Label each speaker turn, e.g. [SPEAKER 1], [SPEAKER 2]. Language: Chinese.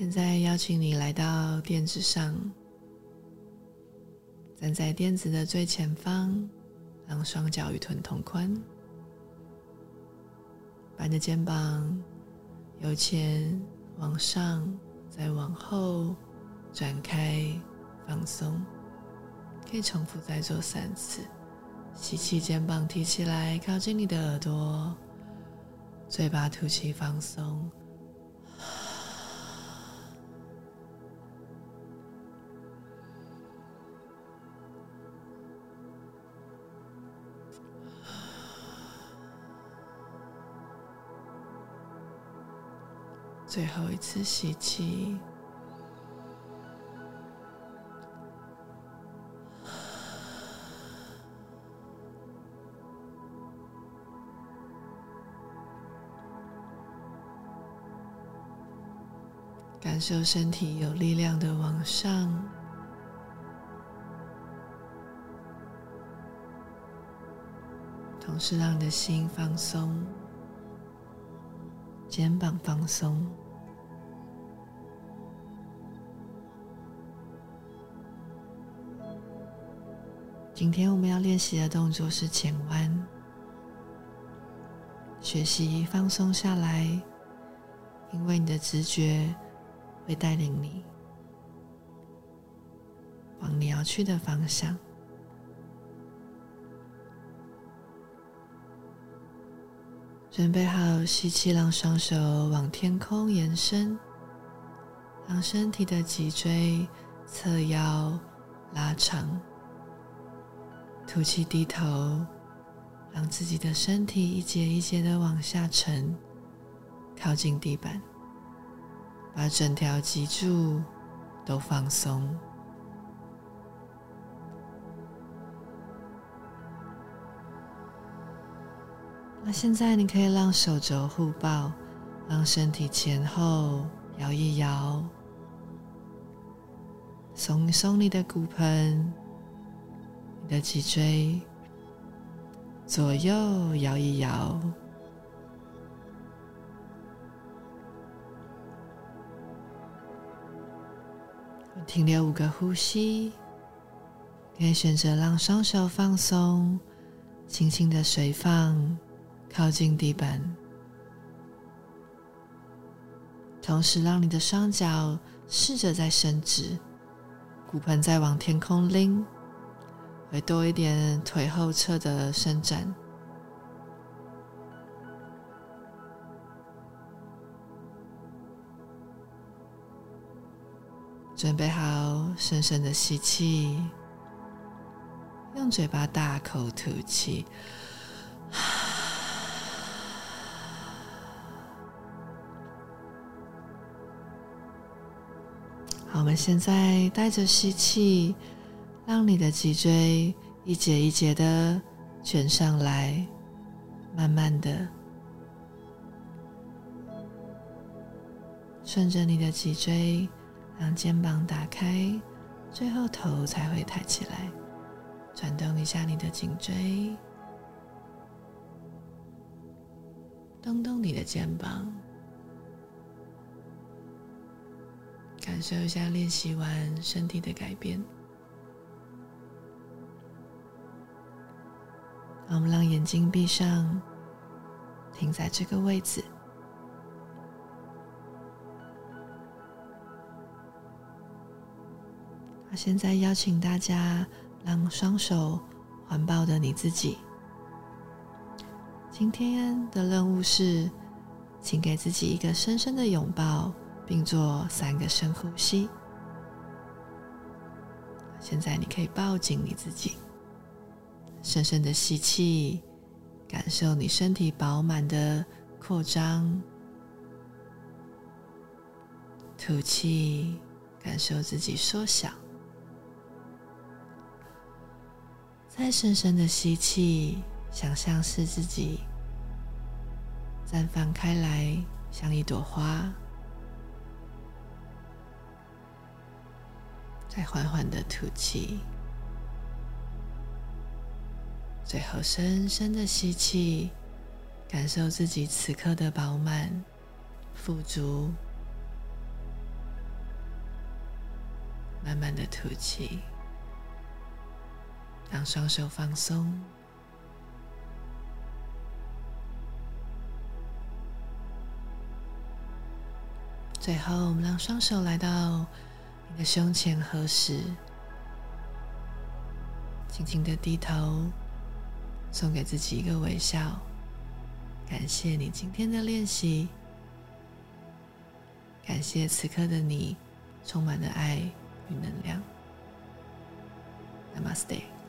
[SPEAKER 1] 现在邀请你来到垫子上，站在垫子的最前方，让双脚与臀同宽，把你的肩膀由前往上，再往后展开，放松。可以重复再做三次。吸气，肩膀提起来，靠近你的耳朵，嘴巴吐气，放松。最后一次吸气。感受身体有力量的往上，同时让你的心放松，肩膀放松。今天我们要练习的动作是前弯，学习放松下来，因为你的直觉。会带领你往你要去的方向。准备好吸气，让双手往天空延伸，让身体的脊椎、侧腰拉长。吐气，低头，让自己的身体一节一节的往下沉，靠近地板。把整条脊柱都放松。那现在你可以让手肘互抱，让身体前后摇一摇，松一松你的骨盆、的脊椎，左右摇一摇。停留五个呼吸，可以选择让双手放松，轻轻的随放，靠近地板，同时让你的双脚试着再伸直，骨盆再往天空拎，会多一点腿后侧的伸展。准备好，深深的吸气，用嘴巴大口吐气。好，我们现在带着吸气，让你的脊椎一节一节的卷上来，慢慢的顺着你的脊椎。让肩膀打开，最后头才会抬起来。转动一下你的颈椎，动动你的肩膀，感受一下练习完身体的改变。我们让眼睛闭上，停在这个位置。现在邀请大家，让双手环抱的你自己。今天的任务是，请给自己一个深深的拥抱，并做三个深呼吸。现在你可以抱紧你自己，深深的吸气，感受你身体饱满的扩张；吐气，感受自己缩小。再深深的吸气，想象是自己绽放开来，像一朵花。再缓缓的吐气，最后深深的吸气，感受自己此刻的饱满、富足。慢慢的吐气，让双手放松。最后，我们让双手来到你的胸前合十，轻轻的低头，送给自己一个微笑，感谢你今天的练习，感谢此刻的你，充满了爱与能量。Namaste。